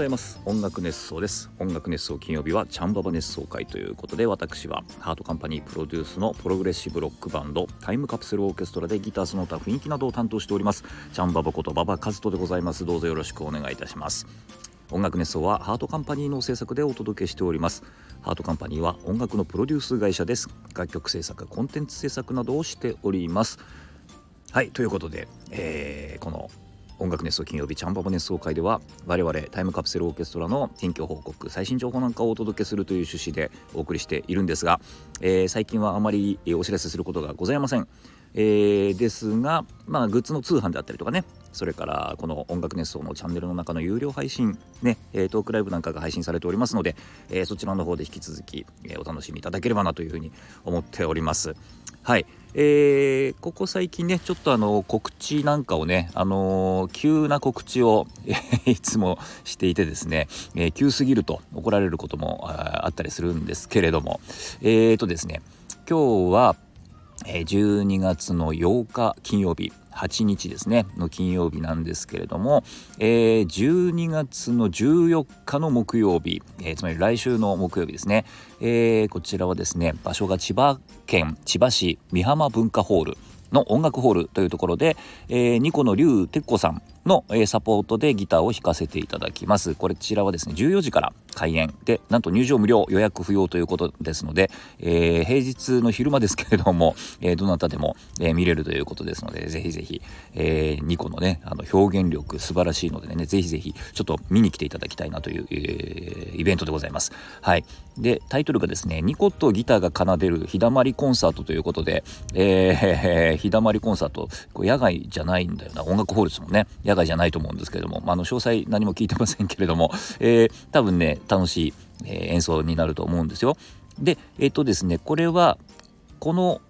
ございます。音楽熱想です。音楽熱想金曜日はチャンババ熱想回ということで私はハートカンパニープロデュースのプログレッシブロックバンドタイムカプセルオーケストラでギターその他雰囲気などを担当しておりますチャンババことババカズトでございます。どうぞよろしくお願いいたします。音楽熱想はハートカンパニーの制作でお届けしております。ハートカンパニーは音楽のプロデュース会社です。楽曲制作コンテンツ制作などをしております。はいということで、えー、この音楽熱奏金曜日チャンババ熱奏会では我々タイムカプセルオーケストラの近況報告最新情報なんかをお届けするという趣旨でお送りしているんですが、えー、最近はあまりお知らせすることがございません、えー、ですがまあグッズの通販であったりとかねそれからこの音楽熱奏のチャンネルの中の有料配信ね、えー、トークライブなんかが配信されておりますので、えー、そちらの方で引き続き、えー、お楽しみいただければなというふうに思っております。はい。えー、ここ最近ねちょっとあの告知なんかをねあのー、急な告知を いつもしていてですね、えー、急すぎると怒られることもあったりするんですけれども。えーとですね今日は12月の8日金曜日。8日ですねの金曜日なんですけれども、えー、12月の14日の木曜日、えー、つまり来週の木曜日ですね、えー、こちらはですね場所が千葉県千葉市美浜文化ホールの音楽ホールというところで、えー、ニコの龍哲子さんの、サポートでギターを弾かせていただきます。こちらはですね、14時から開演で、なんと入場無料、予約不要ということですので、えー、平日の昼間ですけれども、えー、どなたでも、えー、見れるということですので、ぜひぜひ、えー、ニコのね、あの表現力素晴らしいのでね、ぜひぜひ、ちょっと見に来ていただきたいなという、えー、イベントでございます。はい。で、タイトルがですね、ニコとギターが奏でる日だまりコンサートということで、えー、日だまりコンサート、こ野外じゃないんだよな、音楽ホールですもんね。野外じゃないと思うんですけれども、まあ、の詳細何も聞いてませんけれども、えー、多分ね楽しい、え、演奏になると思うんですよ。でえっ、ー、とですねこれはこの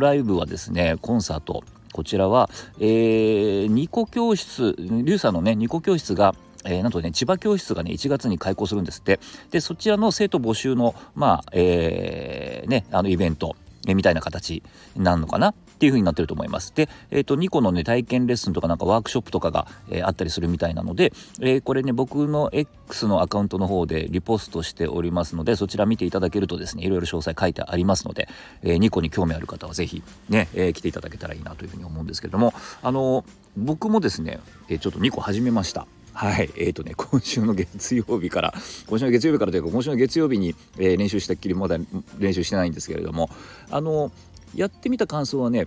ライブはですねコンサート。こちらは、えー、ニコ教室リュウさんのねニコ教室がえー、なんとね千葉教室がね1月に開校するんですって。でそちらの生徒募集のまあえー、ねあのイベントみたいな形なるのかな。っていう風になってると思います。で、えっ、ー、と、2個のね、体験レッスンとかなんかワークショップとかが、えー、あったりするみたいなので、えー、これね、僕の X のアカウントの方でリポストしておりますので、そちら見ていただけるとですね、いろいろ詳細書いてありますので、えー、2個に興味ある方はぜひね、え、来ていただけたらいいなというふうに思うんですけれども、あの僕もですね、え、ちょっと2個始めました。はい、えーとね、今週の月曜日から、今週の月曜日からというか、今週の月曜日に、えー、練習したっきりまだ練習してないんですけれども、あの、やってみた感想はね、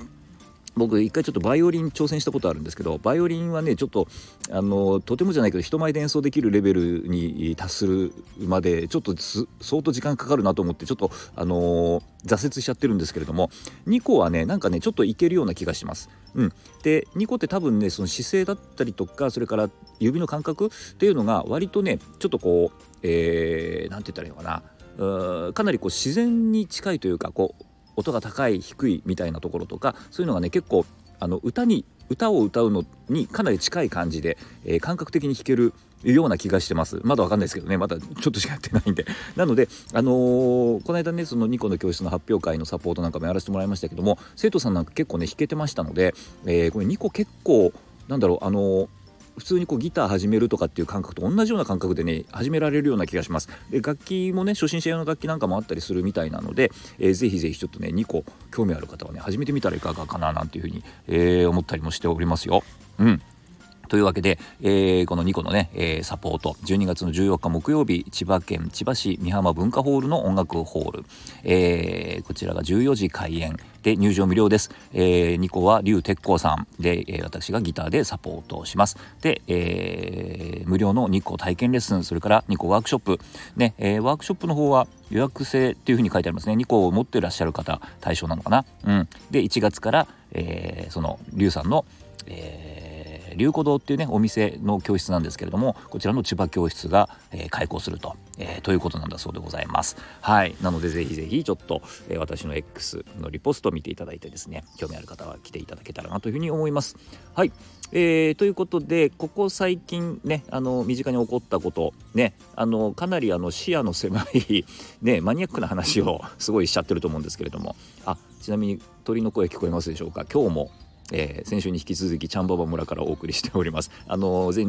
僕一回ちょっとバイオリン挑戦したことあるんですけどバイオリンはねちょっとあのとてもじゃないけど人前で演奏できるレベルに達するまでちょっと相当時間かかるなと思ってちょっとあの挫折しちゃってるんですけれども2個はねなんかねちょっといけるような気がします。うん、で2個って多分ねその姿勢だったりとかそれから指の感覚っていうのが割とねちょっとこう何、えー、て言ったらいいのかなかなりこう自然に近いというかこう音が高い低いみたいなところとかそういうのがね結構あの歌に歌を歌うのにかなり近い感じで、えー、感覚的に弾けるような気がしてます。まだわかんないですけどね。まだちょっとしかやってないんで。なのであのー、この間ねその2個の教室の発表会のサポートなんかもやらせてもらいましたけども生徒さんなんか結構ね弾けてましたので、えー、これ2個結構なんだろうあのー普通にこうギター始めるとかっていう感覚と同じような感覚でね始められるような気がします。で楽器もね初心者用の楽器なんかもあったりするみたいなので、えー、ぜひぜひちょっとね2個興味ある方はね始めてみたらいかがかななんていうふうに、えー、思ったりもしておりますよ。うん。というわけで、えー、この2個のね、えー、サポート。12月の14日木曜日千葉県千葉市美浜文化ホールの音楽ホール、えー、こちらが14時開演。で入場無料です、えー、2個は龍鉄工さん。で、えー、私がギターでサポートをします。で、えー、無料の2個体験レッスン。それから2個ワークショップ。ね、えー、ワークショップの方は予約制っていう風に書いてありますね。2個を持ってらっしゃる方対象なのかな。うん。で1月から、えー、その龍さんの、えー龍古堂っていうねお店の教室なんですけれどもこちらの千葉教室が、えー、開校すると、えー、ということなんだそうでございます。はい。なのでぜひぜひちょっと、えー、私の X のリポストを見ていただいてですね興味ある方は来ていただけたらなというふうに思います。はい。えー、ということでここ最近ねあの身近に起こったことねあのかなりあの視野の狭い ねマニアックな話をすごいしちゃってると思うんですけれども。あちなみに鳥の声聞こえますでしょうか？今日もえー、先週に引き続きチャンババ村からお送りしております。あの前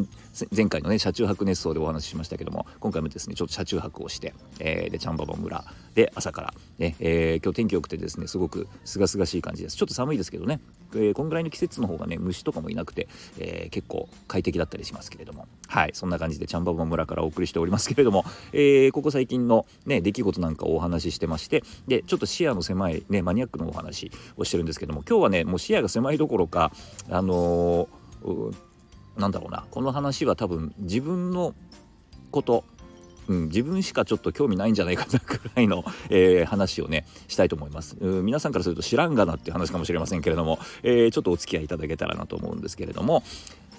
前回のね車中泊熱奏でお話ししましたけども今回もですねちょっと車中泊をして、えー、でチャンババ村で朝からね、えー、今日天気良くてですねすごく清々しい感じです。ちょっと寒いですけどね、えー、こんぐらいの季節の方がね虫とかもいなくて、えー、結構快適だったりしますけれども。はいそんな感じでチャンババ村からお送りしておりますけれども、えー、ここ最近のね出来事なんかをお話ししてましてでちょっと視野の狭いねマニアックなお話をしてるんですけども今日はねもう視野が狭いどころころかあのー、なんだろうなこの話は多分自分のことうん、自分しかちょっと興味ないんじゃないかなくらいの、えー、話をねしたいと思います。皆さんからすると知らんがなっていう話かもしれませんけれども、えー、ちょっとお付き合いいただけたらなと思うんですけれども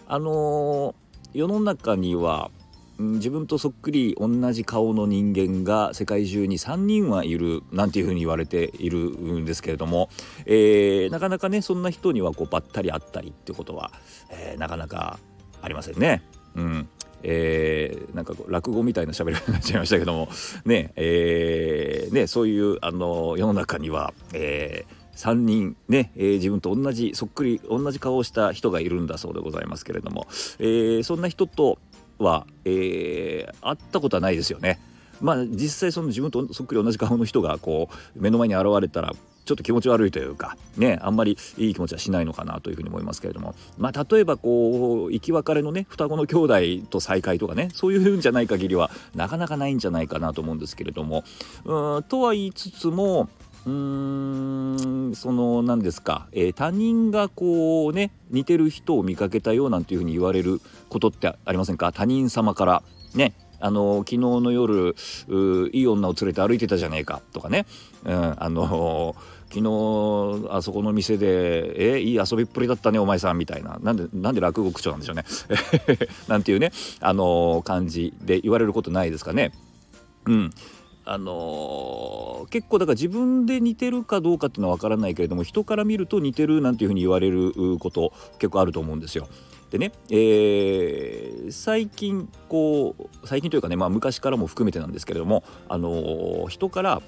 あのー、世の中には自分とそっくり同じ顔の人間が世界中に3人はいるなんていうふうに言われているんですけれども、えー、なかなかねそんな人にはこうばったり会ったりってことは、えー、なかなかありませんね。うんえー、なんか落語みたいな喋り方になっちゃいましたけども ね,、えー、ねそういうあの世の中には、えー、3人ね、えー、自分と同じそっくり同じ顔をした人がいるんだそうでございますけれども、えー、そんな人とは、えー、会ったことはないですよね。まあ実際その自分とそっくり同じ顔の人がこう目の前に現れたらちょっと気持ち悪いというかねあんまりいい気持ちはしないのかなというふうに思いますけれどもまあ例えばこう生き別れのね双子の兄弟と再会とかねそういうんじゃない限りはなかなかないんじゃないかなと思うんですけれどもうんとは言いつつもうーんその何ですか、えー、他人がこうね似てる人を見かけたよなんていうふうに言われることってありませんか？他人様から。ね。あの昨日の夜いい女を連れて歩いてたじゃねえか。とかね、うん、あの昨日あそこの店で「えいい遊びっぷりだったねお前さん」みたいな。なんでなんで落語口調なんでしょうね。なんていうねあの感じで言われることないですかね。うん。あのー、結構だから自分で似てるかどうかっていうのは分からないけれども人から見ると似てるなんていうふうに言われること結構あると思うんですよ。でね、えー、最近こう最近というかね、まあ、昔からも含めてなんですけれども、あのー、人から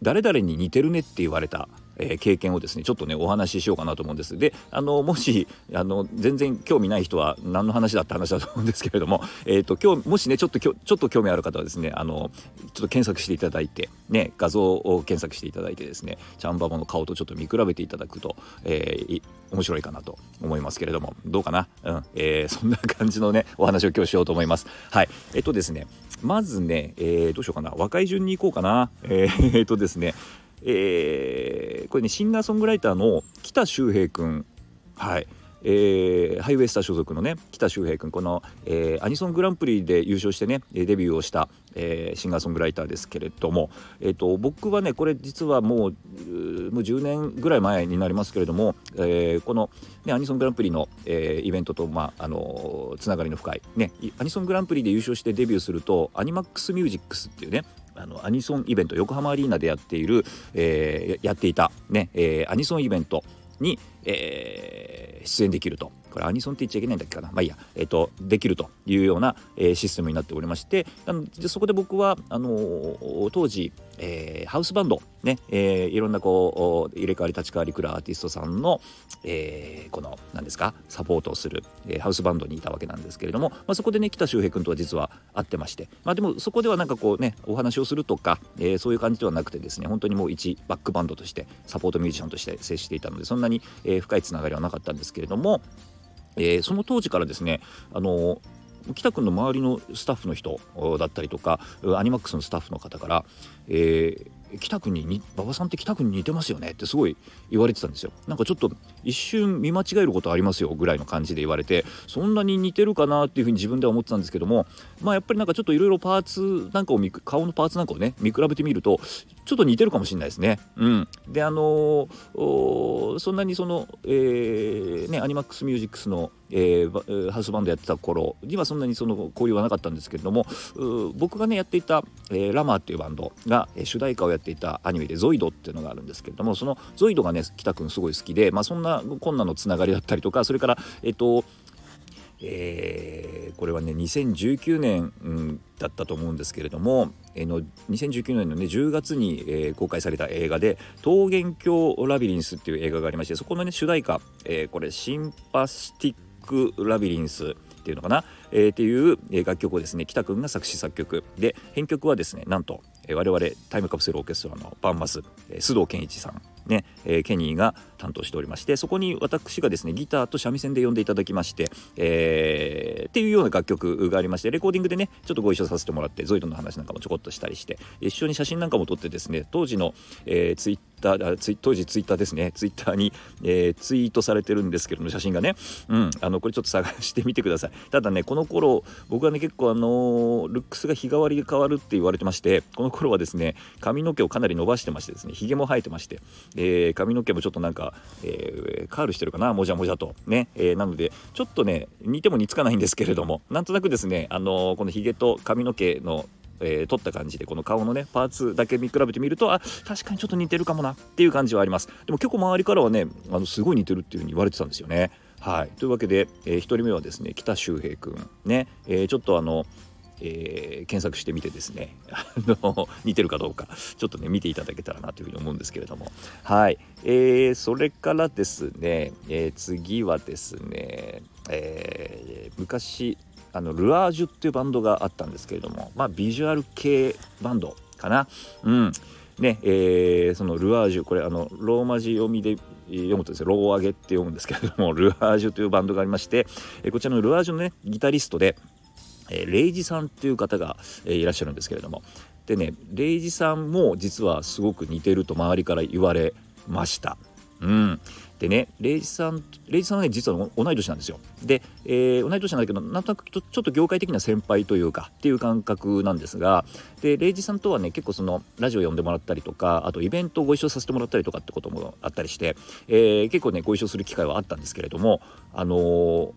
誰々に似てるねって言われたえー、経験をですねちょっとねお話ししようかなと思うんです。であのもしあの全然興味ない人は何の話だって話だと思うんですけれども、えーと、今日もしねちょっとちょっと興味ある方はですねあのちょっと検索していただいてね画像を検索していただいてですねチャンババの顔とちょっと見比べていただくと、えー、面白いかなと思いますけれども。どうかな？うん、えー、そんな感じのねお話を今日しようと思います。はい。えっとですねまずね、えー、どうしようかな。若い順に行こうかな。えー、っとですねえー、これねシンガーソングライターの北周平君。はい。えー、ハイウェイスター所属のね北周平君。この、えー、アニソングランプリで優勝してねデビューをした、えー、シンガーソングライターですけれども、えーと、僕はねこれ実はもうもう10年ぐらい前になりますけれども、えー、この、ね、アニソングランプリの、えー、イベントと、まああのつながりの深い、ね、アニソングランプリで優勝してデビューするとアニマックスミュージックスっていうねあのアニソンイベント横浜アリーナでやっている、えー、やっていたね、えー、アニソンイベントに、えー、出演できると。これアニソンって言っちゃいけないんだっけかな。まあいいや、えーと、できるというような、えー、システムになっておりまして。なのでそこで僕はあのー、当時、えー、ハウスバンドね、えー、いろんなこう入れ替わり立ち替わりくるアーティストさんの、えー、この何ですかサポートをする、えー、ハウスバンドにいたわけなんですけれども、まあ、そこでね北周平君とは実は会ってましてまあでもそこではなんかこうねお話をするとか、えー、そういう感じではなくてですね本当にもう一バックバンドとしてサポートミュージシャンとして接していたのでそんなに、えー、深いつながりはなかったんですけれども、えー、その当時からですねあの北君の周りのスタッフの人だったりとかアニマックスのスタッフの方から、えー、北くんに馬場さんって北くんに似てますよねってすごい言われてたんですよ。なんかちょっと一瞬見間違えることありますよぐらいの感じで言われてそんなに似てるかなっていうふうに自分では思ってたんですけどもまあやっぱりなんかちょっといろいろパーツなんかを顔のパーツなんかをね見比べてみるとちょっと似てるかもしれないですね。うん、であのー、そんなにその、えー、ねアニマックスミュージックスのえー、ハウスバンドやってた頃にはそんなにその交流はなかったんですけれども僕がねやっていた、えー、ラマーっていうバンドが、えー、主題歌をやっていたアニメで「ゾイド」っていうのがあるんですけれどもそのゾイドがね北くんすごい好きで、まあ、そんな困難のつながりだったりとかそれからえっ、ー、とえー、これはね2019年、うん、だったと思うんですけれども、えー、の2019年のね10月に、えー、公開された映画で「桃源郷ラビリンス」っていう映画がありましてそこのね主題歌、えー、これシンパシティックラビリンスっていうのかな、えー、っていう楽曲をですね北くんが作詞作曲。で編曲はですねなんと、えー、我々タイムカプセルオーケストラのバンマス、えー、須藤健一さんね、えー、ケニーが担当しておりましてそこに私がですねギターと三味線で呼んでいただきまして、えー、っていうような楽曲がありましてレコーディングでねちょっとご一緒させてもらってゾイドの話なんかもちょこっとしたりして一緒に写真なんかも撮ってですね当時の、えー、ツイッターツイ当時ツイッターですね。ツイッターに、えー、ツイートされてるんですけども写真がね。うん。あのこれちょっと探してみてください。ただねこの頃僕はね結構あのルックスが日替わりで変わるって言われてましてこの頃はですね髪の毛をかなり伸ばしてましてですねひげも生えてまして、えー、髪の毛もちょっとなんか、えー、カールしてるかなもじゃもじゃとね、えー、なのでちょっとね似ても似つかないんですけれどもなんとなくですねあのこのひげと髪の毛のえー、取った感じでこの顔のねパーツだけ見比べてみるとあ確かにちょっと似てるかもなっていう感じはあります。でも結構周りからはねあのすごい似てるっていう風に言われてたんですよね。はい。というわけで、えー、1人目はですね北周平君。ね、えー、ちょっとあのえー、検索してみてですねあの似てるかどうかちょっとね見ていただけたらなというふうに思うんですけれども。はい、えー、それからですね、えー、次はですね、えー、昔あのルアージュっていうバンドがあったんですけれどもまあビジュアル系バンドかな。うん。ねえー、そのルアージュこれあのローマ字読みで読むとですねローアゲって読むんですけれども ルアージュというバンドがありまして、えこちらのルアージュのねギタリストで、えー、レイジさんっていう方が、えー、いらっしゃるんですけれども。でねレイジさんも実はすごく似てると周りから言われました。うん、でねレイジさんレイジさんはね実は同い年なんですよ。で、えー、同い年なんだけどなんとなくちょっと業界的な先輩というかっていう感覚なんですがでレイジさんとはね結構そのラジオ呼んでもらったりとかあとイベントをご一緒させてもらったりとかってこともあったりして、えー、結構ねご一緒する機会はあったんですけれどもあのー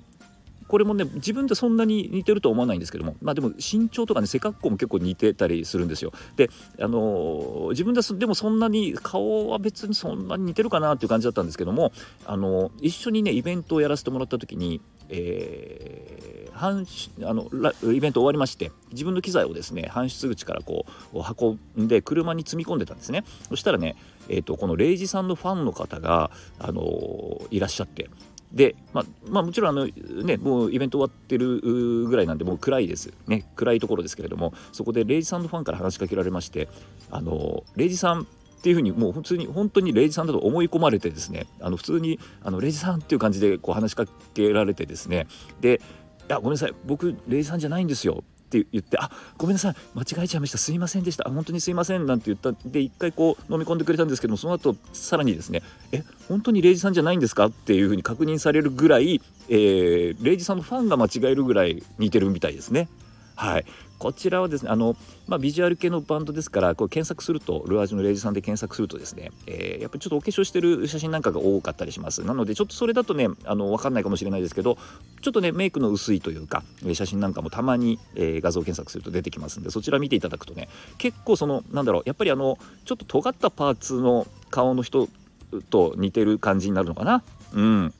これもね自分でそんなに似てるとは思わないんですけどもまあでも身長とかね背格好も結構似てたりするんですよ。であの、自分ででもそんなに顔は別にそんなに似てるかなっていう感じだったんですけどもあの、一緒にねイベントをやらせてもらった時にえー、搬あのイベント終わりまして自分の機材をですね搬出口からこう運んで車に積み込んでたんですね。そしたらね、えーと、このレイジさんのファンの方が、あのー、いらっしゃってで、まあ、まあ、もちろんあの、ね、もうイベント終わってるぐらいなんでもう暗いです。ね暗いところですけれどもそこでレイジさんのファンから話しかけられましてあのレイジさんっていうふうにもう普通に本当にレイジさんだと思い込まれてですねあの普通にあのレイジさんっていう感じでこう話しかけられてですね。で「いやごめんなさい僕レイジさんじゃないんですよ」って言って「あごめんなさい間違えちゃいましたすいませんでした本当にすいません」なんて言ったで一回こう飲み込んでくれたんですけどもその後さらにですね「え本当にレイジさんじゃないんですか?」っていうふうに確認されるぐらい、えー、レイジさんのファンが間違えるぐらい似てるみたいですね。はい。こちらはですねあの、まあ、ビジュアル系のバンドですからこう検索するとルアージュのレイジさんで検索するとですね、えー、やっぱりちょっとお化粧してる写真なんかが多かったりします。なのでちょっとそれだとねあの分かんないかもしれないですけどちょっとねメイクの薄いというか写真なんかもたまに、えー、画像検索すると出てきますんでそちら見ていただくとね結構そのなんだろうやっぱりあのちょっと尖ったパーツの顔の人と似てる感じになるのかな。うん。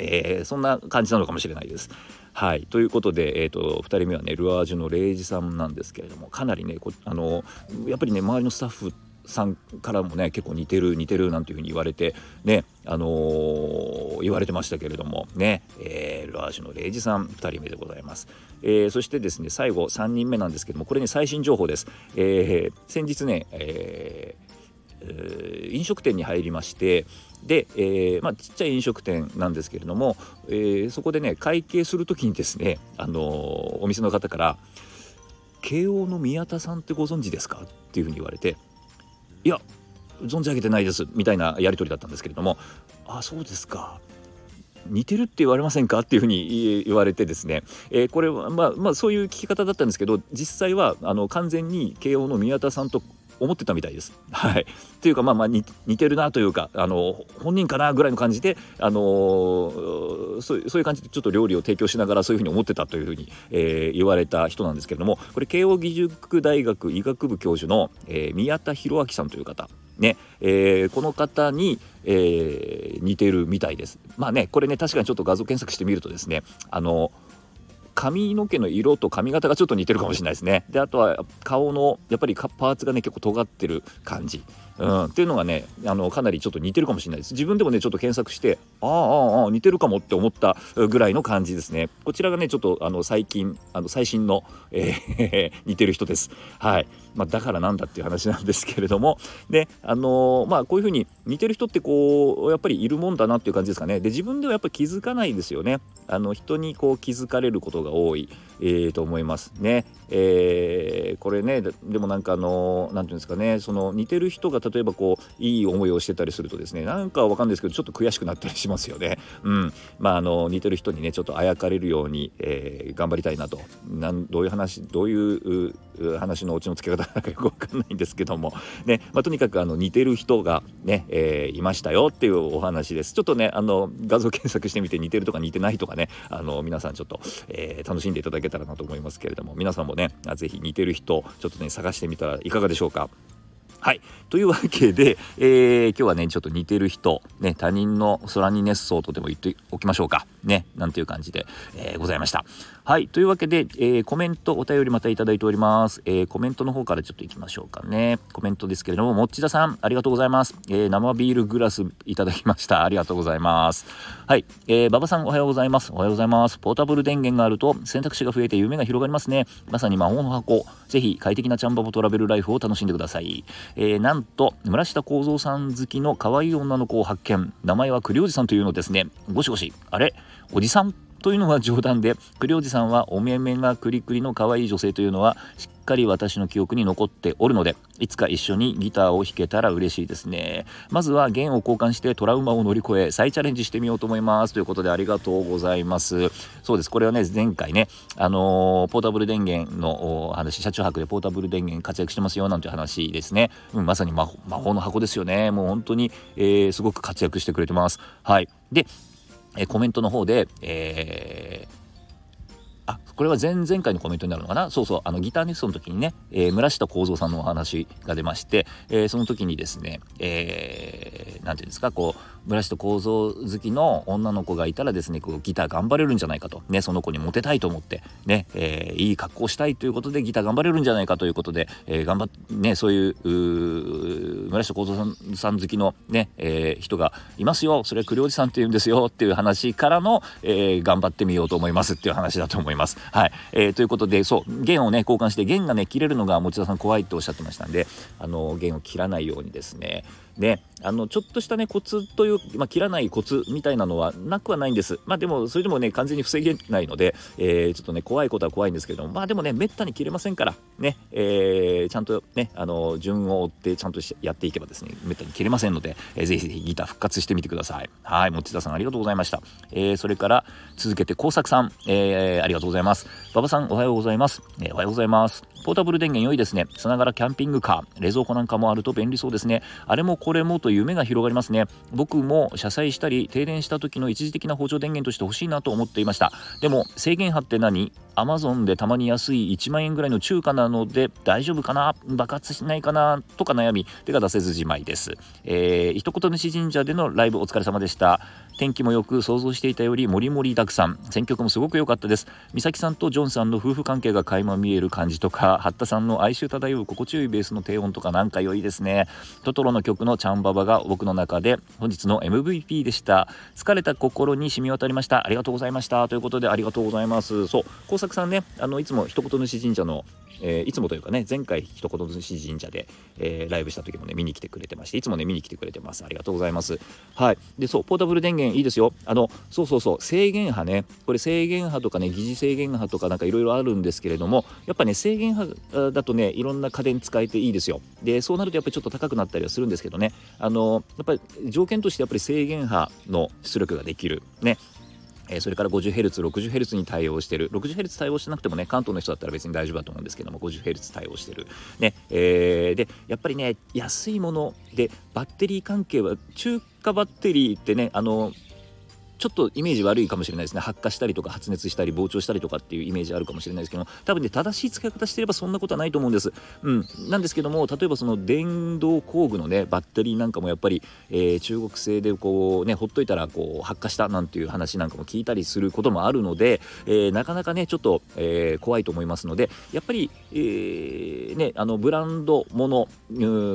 えー、そんな感じなのかもしれないです。はい。ということで、えーと、2人目はねルアージュのレイジさんなんですけれどもかなりねあのやっぱりね周りのスタッフさんからもね結構似てる似てるなんていうふうに言われてねあのー、言われてましたけれどもね、えー、ルアージュのレイジさん2人目でございます、えー、そしてですね最後3人目なんですけどもこれね最新情報です、え先日ね、え飲食店に入りましてで、えー、まあ、ちっちゃい飲食店なんですけれども、えー、そこでね会計する時にですね、あのー、お店の方から「慶応の宮田さんってご存知ですか?」っていうふうに言われて「いや存じ上げてないです」みたいなやり取りだったんですけれども「あそうですか」似てるって言われませんか？っていうふうに言われてですね、えー、これはまあまあそういう聞き方だったんですけど実際はあの完全に慶応の宮田さんと思ってたみたいです。はい、っていうかまあまあ似てるなというかあの本人かなぐらいの感じで、あのー、そういう感じでちょっと料理を提供しながらそういうふうに思ってたというふうに、えー、言われた人なんですけれどもこれ慶應義塾大学医学部教授の、えー、宮田博明さんという方ね、えー、この方に、えー、似てるみたいです。まあねこれね確かにちょっと画像検索してみるとですねあの髪の毛の色と髪型がちょっと似てるかもしれないですね。であとは顔のやっぱりパーツがね結構尖ってる感じ。うん、っていうのがねあのかなりちょっと似てるかもしれないです。自分でもねちょっと検索してああああ似てるかもって思ったぐらいの感じですね。こちらがねちょっとあの最近あの最新の、えー、似てる人です。はい、まあ、だからなんだっていう話なんですけれども。であのー、まあこういうふうに似てる人ってこうやっぱりいるもんだなっていう感じですかね。で自分ではやっぱり気づかないですよね。あの人にこう気づかれることが多い、えー、と思いますね。えー、これねでもなんかあの何て言うんですかねその似てる人が例えばこういい思いをしてたりするとですねなんかわかんないですけどちょっと悔しくなったりしますよね。うんまああの似てる人にねちょっとあやかれるように、えー、頑張りたいなとなんどういう話どういう話のオチのつけ方なのかよくわかんないんですけどもね、まあ、とにかくあの似てる人がね、えー、いましたよっていうお話です。ちょっとねあの画像検索してみて似てるとか似てないとかねあの皆さんちょっと、えー、楽しんでいただけたらなと思いますけれども皆さんもねねぜひ似てる人ちょっとね探してみたらいかがでしょうか。はい。というわけで、えー、今日はね、ちょっと似てる人、ね、他人の空に熱そうとでも言っておきましょうか。ね、なんていう感じで、えー、ございました。はい。というわけで、えー、コメント、お便りまたいただいております。えー、コメントの方からちょっと行きましょうかね。コメントですけれども、もっちださん、ありがとうございます。えー、生ビールグラスいただきました。ありがとうございます。はい。えー、馬場さん、おはようございます。おはようございます。ポータブル電源があると選択肢が増えて夢が広がりますね。まさに魔法の箱。ぜひ快適なチャンバボトラベルライフを楽しんでください。えー、なんと、村下幸三さん好きの可愛い女の子を発見名前は栗おじさんというのですねゴシゴシあれ？おじさん？というのは冗談で栗おじさんはお目目がクリクリの可愛い女性というのはしっかり私の記憶に残っておるのでいつか一緒にギターを弾けたら嬉しいですね。まずは弦を交換してトラウマを乗り越え再チャレンジしてみようと思います。ということでありがとうございますそうです。これはね前回ねあのー、ポータブル電源の話車中泊でポータブル電源活躍してますよなんて話ですね、うん、まさに魔法の箱ですよね。もう本当に、えー、すごく活躍してくれてます。はい。でえコメントの方で、えーこれは前々回のコメントになるのかな？そうそう。あのギターニストの時にね、えー、村下幸三さんのお話が出まして、えー、その時にですね、えー、て言うんですか？こう村下幸三好きの女の子がいたらですねこうギター頑張れるんじゃないかと、ね、その子にモテたいと思ってね、えー、いい格好したいということでギター頑張れるんじゃないかということで、えー、頑張っねそういう村下幸三さん好きのね、えー、人がいますよ。それは栗おじさんって言うんですよ。っていう話からの、えー、頑張ってみようと思いますっていう話だと思います。はい、えー、ということでそう弦をね交換して弦がね切れるのが持田さん怖いっておっしゃってましたんであの弦を切らないようにですね。であのちょっとしたねコツという、まあ、切らないコツみたいなのはなくはないんです。まあでもそれでもね完全に防げないので、えー、ちょっとね怖いことは怖いんですけどもまあでもねめったに切れませんからね、えー、ちゃんとねあの順を追ってちゃんとやっていけばですねめったに切れませんので、えー、ぜひぜひギター復活してみてください。はい持田さんありがとうございました、えー、それから続けて工作さん、えー、ありがとうございます。馬場さんおはようございます、えー、おはようございます。ポータブル電源良いですね。さながらキャンピングカー。冷蔵庫なんかもあると便利そうですね。あれもこれもと夢が広がりますね。僕も車載したり停電した時の一時的な補助電源として欲しいなと思っていました。でも制限波って何？アマゾンでたまに安い1万円ぐらいの中華なので大丈夫かな？爆発しないかな？とか悩み手が出せずじまいです、えー、一言主神社でのライブお疲れ様でした。天気もよく想像していたよりもりもりたくさん。選曲もすごく良かったです。美咲さんとジョンさんの夫婦関係が垣間見える感じとか。八田さんの哀愁漂う心地よいベースの低音とかなんか良いですね。トトロの曲のチャンババが僕の中で本日の MVP でした。疲れた心に染み渡りました。ありがとうございました。ということでありがとうございます。そう工作さんねあのいつも一言主神社のえー、いつもというかね前回一言主神社で、えー、ライブした時もね見に来てくれてましていつもね見に来てくれてます。ありがとうございます。はい。でそうポータブル電源いいですよ。あのそうそうそう制限波ね。これ制限波とかね疑似制限波とかなんかいろいろあるんですけれどもやっぱね制限波だとねいろんな家電使えていいですよ。でそうなるとやっぱりちょっと高くなったりはするんですけどね。あのやっぱり条件としてやっぱり制限波の出力ができる。ね。えそれから 50Hz、60Hz に対応してる。60Hz 対応してなくてもね、関東の人だったら別に大丈夫だと思うんですけども、50Hz 対応してる。ね、えー、で、やっぱりね、安いもので、バッテリー関係は、中華バッテリーってね、あの、ちょっとイメージ悪いかもしれないですね。発火したりとか発熱したり膨張したりとかっていうイメージあるかもしれないですけど多分ね正しい使い方してればそんなことはないと思うんです、うん、なんですけども例えばその電動工具のねバッテリーなんかもやっぱり、えー、中国製でこうねほっといたらこう発火したなんていう話なんかも聞いたりすることもあるので、えー、なかなかねちょっと、えー、怖いと思いますのでやっぱり、えー、ねあのブランドもの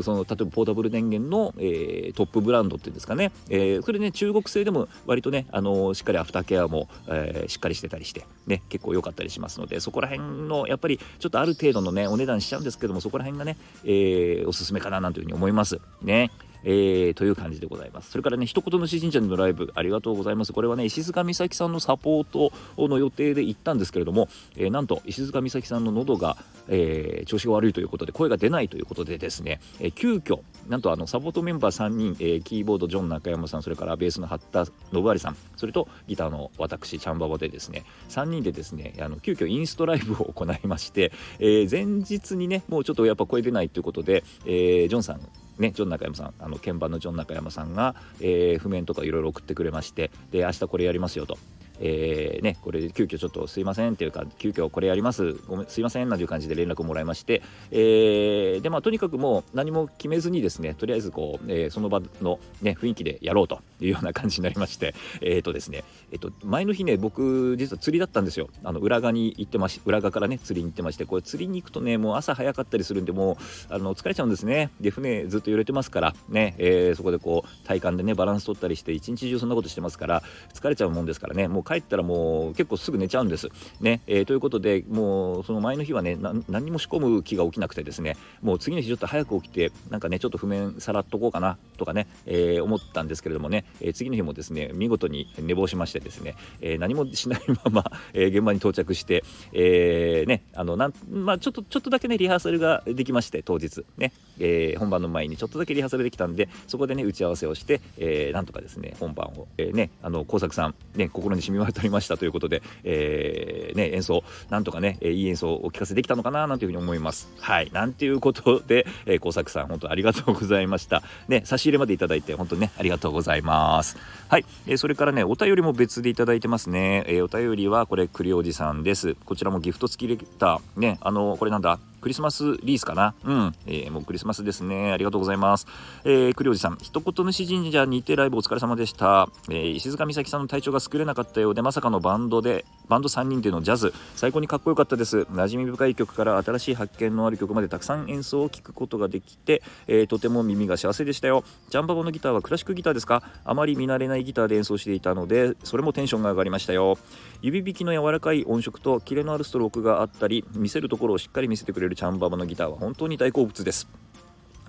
その例えばポータブル電源の、えー、トップブランドっていうんですかね、えー、それね中国製でも割とねあのしっかりアフターケアも、えー、しっかりしてたりしてね結構良かったりしますのでそこら辺のやっぱりちょっとある程度のねお値段しちゃうんですけどもそこら辺がね、えー、おすすめかななんていうふうに思いますね。えー、という感じでございます。それからね、一言の詩神社のライブ、ありがとうございます。これはね、石塚美咲さんのサポートの予定で行ったんですけれども、えー、なんと石塚美咲さんの喉が、えー、調子が悪いということで、声が出ないということでですね、えー、急遽なんとあのサポートメンバー3人、えー、キーボードジョン中山さん、それからベースの八田信有さん、それとギターの私、チャンババでですね、3人でですね、あの急遽インストライブを行いまして、えー、前日にね、もうちょっとやっぱ声出ないということで、えー、ジョンさんね、ジョン中山さんあの鍵盤のジョン中山さんが、えー、譜面とかいろいろ送ってくれましてで明日これやりますよと。えー、ね、これ急遽ちょっとすいませんっていうか急遽これやりますごめんすいませんなんていう感じで連絡もらいまして、えー、でまあとにかくもう何も決めずにですねとりあえずこう、えー、その場の、ね、雰囲気でやろうというような感じになりまして えっ、とですね、えーと、前の日ね僕実は釣りだったんですよ。あの裏側に行ってまし裏側からね釣りに行ってましてこれ釣りに行くとねもう朝早かったりするんでもうあの疲れちゃうんですね。で船ずっと揺れてますからね、えー、そこでこう体幹でねバランス取ったりして一日中そんなことしてますから疲れちゃうもんですからねもう帰ったらもう結構すぐ寝ちゃうんです。ねえー、ということでもうその前の日はね何も仕込む気が起きなくてですねもう次の日ちょっと早く起きてなんかねちょっと譜面さらっとこうかなとかね、えー、思ったんですけれどもね、えー、次の日もですね見事に寝坊しましてですね、え何もしないまま、え現場に到着して、えねあのなんまあ、ちょっとちょっとだけねリハーサルができまして当日ね、え本番の前にちょっとだけリハーサルできたんでそこでね打ち合わせをして、えなんとかですね本番を、えねあの工作さんね心に染み渡りましたということで、えー、ね、演奏なんとかね、いい演奏をお聞かせできたのかななんていうふうに思います。はい、なんていうことで、えー、工作さん本当ありがとうございました。ね、差し入れまでいただいて本当にねありがとうございます。はい、えー、それからねお便りも別でいただいてますね。えー、お便りはこれ栗おじさんです。こちらもギフト付きレターねあのこれなんだ？クリスマスリースかな？うん、えー、もうクリスマスですね。ありがとうございます。えー、栗おじさん、一言主神社にてライブお疲れ様でした。えー、石塚美咲さんの体調が優れなかったようで、まさかのバンドで、バンド3人でのジャズ、最高にかっこよかったです。馴染み深い曲から新しい発見のある曲までたくさん演奏を聴くことができて、えー、とても耳が幸せでしたよ。ジャンバボのギターはクラシックギターですか？あまり見慣れないギターで演奏していたので、それもテンションが上がりましたよ。指弾きの柔らかい音色とキレのあるストロークがあったり、見せるところをしっかり見せてくれるチャンババのギターは本当に大好物です。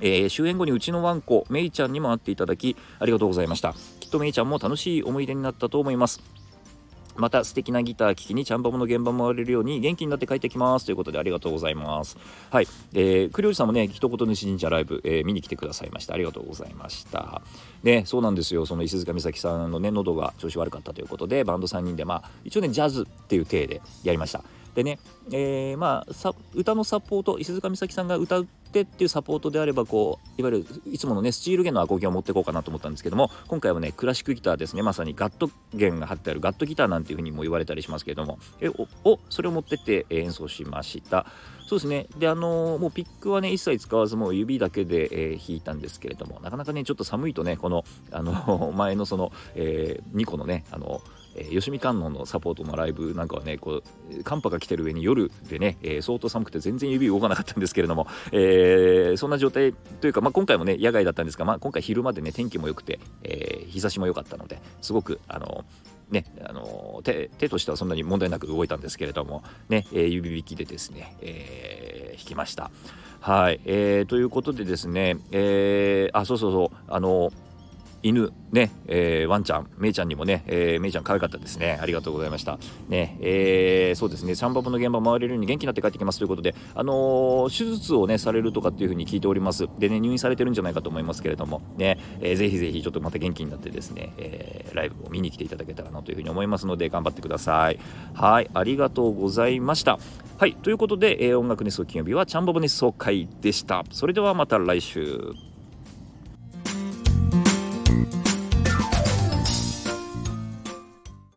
えー、終演後にうちのワンコメイちゃんにも会っていただきありがとうございましたきっとメイちゃんも楽しい思い出になったと思いますまた素敵なギター聴きにちゃんばもの現場も回れるように元気になって帰ってきますということでありがとうございます。はい、えー、栗おじさんもね一言主神社ライブ、えー、見に来てくださいました。ありがとうございました。ねそうなんですよ。その石塚美咲さんのね喉が調子悪かったということでバンド3人でまあ一応ねジャズっていう体でやりました。でね、えー、まあ歌のサポート石塚美咲さんが歌ってっていうサポートであればこういわゆるいつものねスチール弦のアコギを持っていこうかなと思ったんですけども今回はねクラシックギターですねまさにガット弦が貼ってあるガットギターなんていうふうにも言われたりしますけれどもえおそれを持ってって演奏しました。そうですね。であのー、もうピックはね一切使わずもう指だけで、えー、弾いたんですけれどもなかなかねちょっと寒いとねこのあの前のその、えー、2個のねあのえー、吉見観音のサポートのライブなんかはねこう寒波が来てる上に夜でね、えー、相当寒くて全然指動かなかったんですけれども、えー、そんな状態というか、まあ、今回もね野外だったんですが、まあ、今回昼までね天気も良くて、え、日差しも良かったのですごくあのね、あの手手としてはそんなに問題なく動いたんですけれども、ねえー、指引きでですね、えー、弾きました。はい、えー、ということでですね、えー、あそうそうそうあの犬ね、えー、ワンちゃん、メイちゃんにもね、えー、メイちゃん可愛かったですね。ありがとうございました。ね、えー、そうですね、サンバボの現場回れるように元気になって帰ってきますということで、あのー、手術をね、されるとかっていうふうに聞いております。でね、入院されてるんじゃないかと思いますけれども、ね、えー、ぜひぜひちょっとまた元気になってですね、えー、ライブを見に来ていただけたらなというふうに思いますので、頑張ってください。はい、ありがとうございました。はい、ということで、えー、音楽熱奏金曜日はチャンバボ熱奏会でした。それではまた来週。